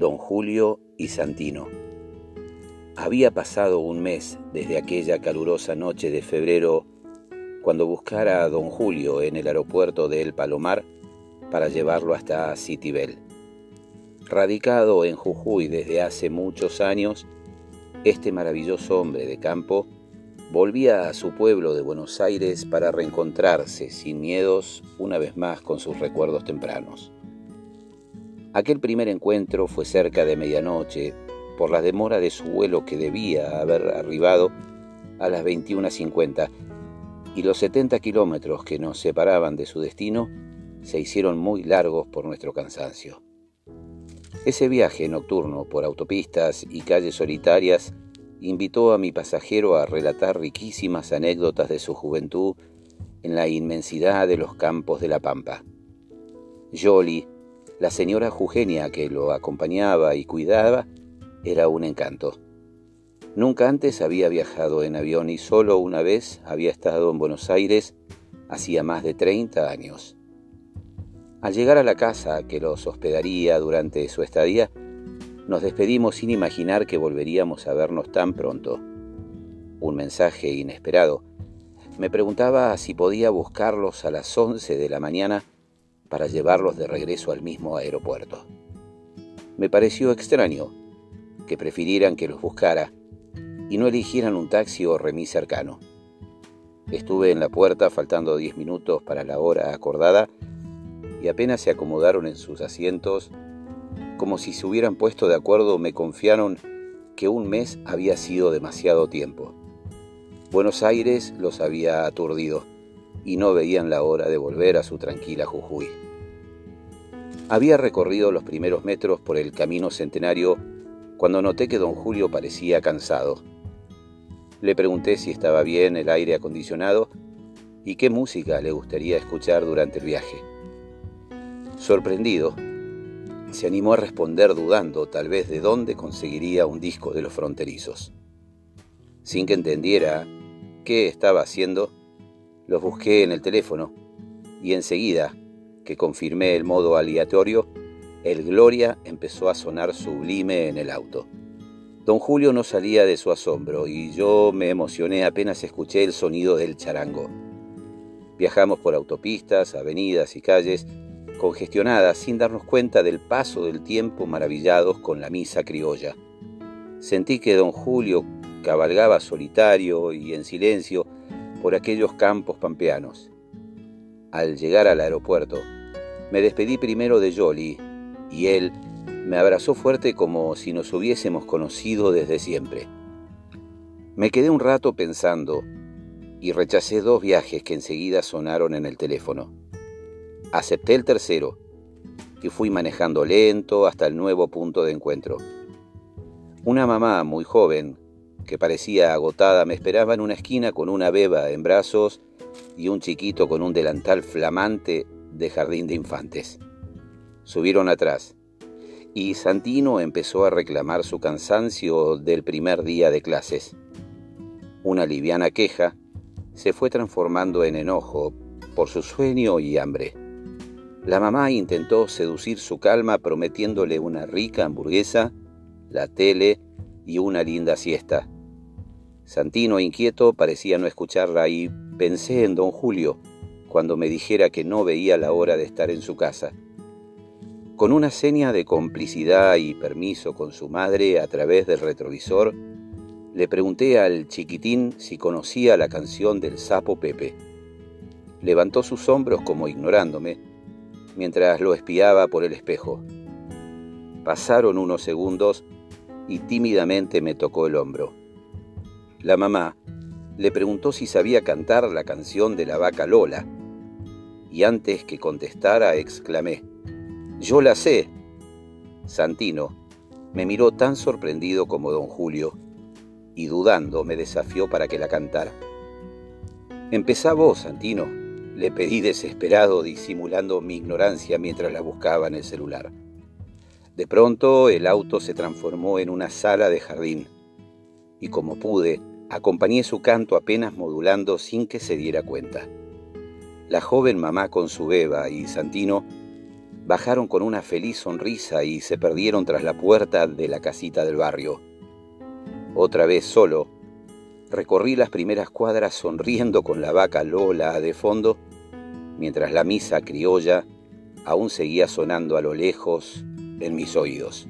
Don Julio y Santino. Había pasado un mes desde aquella calurosa noche de febrero cuando buscara a don Julio en el aeropuerto de El Palomar para llevarlo hasta Citibel. Radicado en Jujuy desde hace muchos años, este maravilloso hombre de campo volvía a su pueblo de Buenos Aires para reencontrarse sin miedos una vez más con sus recuerdos tempranos. Aquel primer encuentro fue cerca de medianoche por la demora de su vuelo que debía haber arribado a las 21.50 y los 70 kilómetros que nos separaban de su destino se hicieron muy largos por nuestro cansancio. Ese viaje nocturno por autopistas y calles solitarias invitó a mi pasajero a relatar riquísimas anécdotas de su juventud en la inmensidad de los campos de la Pampa. Jolly, la señora Jugenia que lo acompañaba y cuidaba, era un encanto. Nunca antes había viajado en avión y solo una vez había estado en Buenos Aires hacía más de 30 años. Al llegar a la casa que los hospedaría durante su estadía, nos despedimos sin imaginar que volveríamos a vernos tan pronto. Un mensaje inesperado. Me preguntaba si podía buscarlos a las 11 de la mañana para llevarlos de regreso al mismo aeropuerto. Me pareció extraño que prefirieran que los buscara y no eligieran un taxi o remis cercano. Estuve en la puerta faltando diez minutos para la hora acordada y apenas se acomodaron en sus asientos como si se hubieran puesto de acuerdo, me confiaron que un mes había sido demasiado tiempo. Buenos Aires los había aturdido y no veían la hora de volver a su tranquila Jujuy. Había recorrido los primeros metros por el camino centenario cuando noté que don Julio parecía cansado. Le pregunté si estaba bien el aire acondicionado y qué música le gustaría escuchar durante el viaje. Sorprendido, se animó a responder dudando tal vez de dónde conseguiría un disco de los fronterizos. Sin que entendiera qué estaba haciendo, los busqué en el teléfono y enseguida que confirmé el modo aleatorio, el Gloria empezó a sonar sublime en el auto. Don Julio no salía de su asombro y yo me emocioné apenas escuché el sonido del charango. Viajamos por autopistas, avenidas y calles congestionadas sin darnos cuenta del paso del tiempo maravillados con la misa criolla. Sentí que don Julio cabalgaba solitario y en silencio por aquellos campos pampeanos. Al llegar al aeropuerto, me despedí primero de Jolly y él me abrazó fuerte como si nos hubiésemos conocido desde siempre. Me quedé un rato pensando y rechacé dos viajes que enseguida sonaron en el teléfono. Acepté el tercero y fui manejando lento hasta el nuevo punto de encuentro. Una mamá muy joven, que parecía agotada, me esperaba en una esquina con una beba en brazos y un chiquito con un delantal flamante de jardín de infantes. Subieron atrás y Santino empezó a reclamar su cansancio del primer día de clases. Una liviana queja se fue transformando en enojo por su sueño y hambre. La mamá intentó seducir su calma prometiéndole una rica hamburguesa, la tele y una linda siesta. Santino, inquieto, parecía no escucharla y pensé en don Julio cuando me dijera que no veía la hora de estar en su casa. Con una seña de complicidad y permiso con su madre a través del retrovisor, le pregunté al chiquitín si conocía la canción del sapo Pepe. Levantó sus hombros como ignorándome mientras lo espiaba por el espejo. Pasaron unos segundos y tímidamente me tocó el hombro. La mamá le preguntó si sabía cantar la canción de la vaca Lola, y antes que contestara exclamé, Yo la sé. Santino me miró tan sorprendido como don Julio, y dudando me desafió para que la cantara. Empezá vos, Santino, le pedí desesperado, disimulando mi ignorancia mientras la buscaba en el celular. De pronto el auto se transformó en una sala de jardín, y como pude, acompañé su canto apenas modulando sin que se diera cuenta. La joven mamá con su beba y Santino bajaron con una feliz sonrisa y se perdieron tras la puerta de la casita del barrio. Otra vez solo, recorrí las primeras cuadras sonriendo con la vaca Lola de fondo, mientras la misa criolla aún seguía sonando a lo lejos en mis oídos.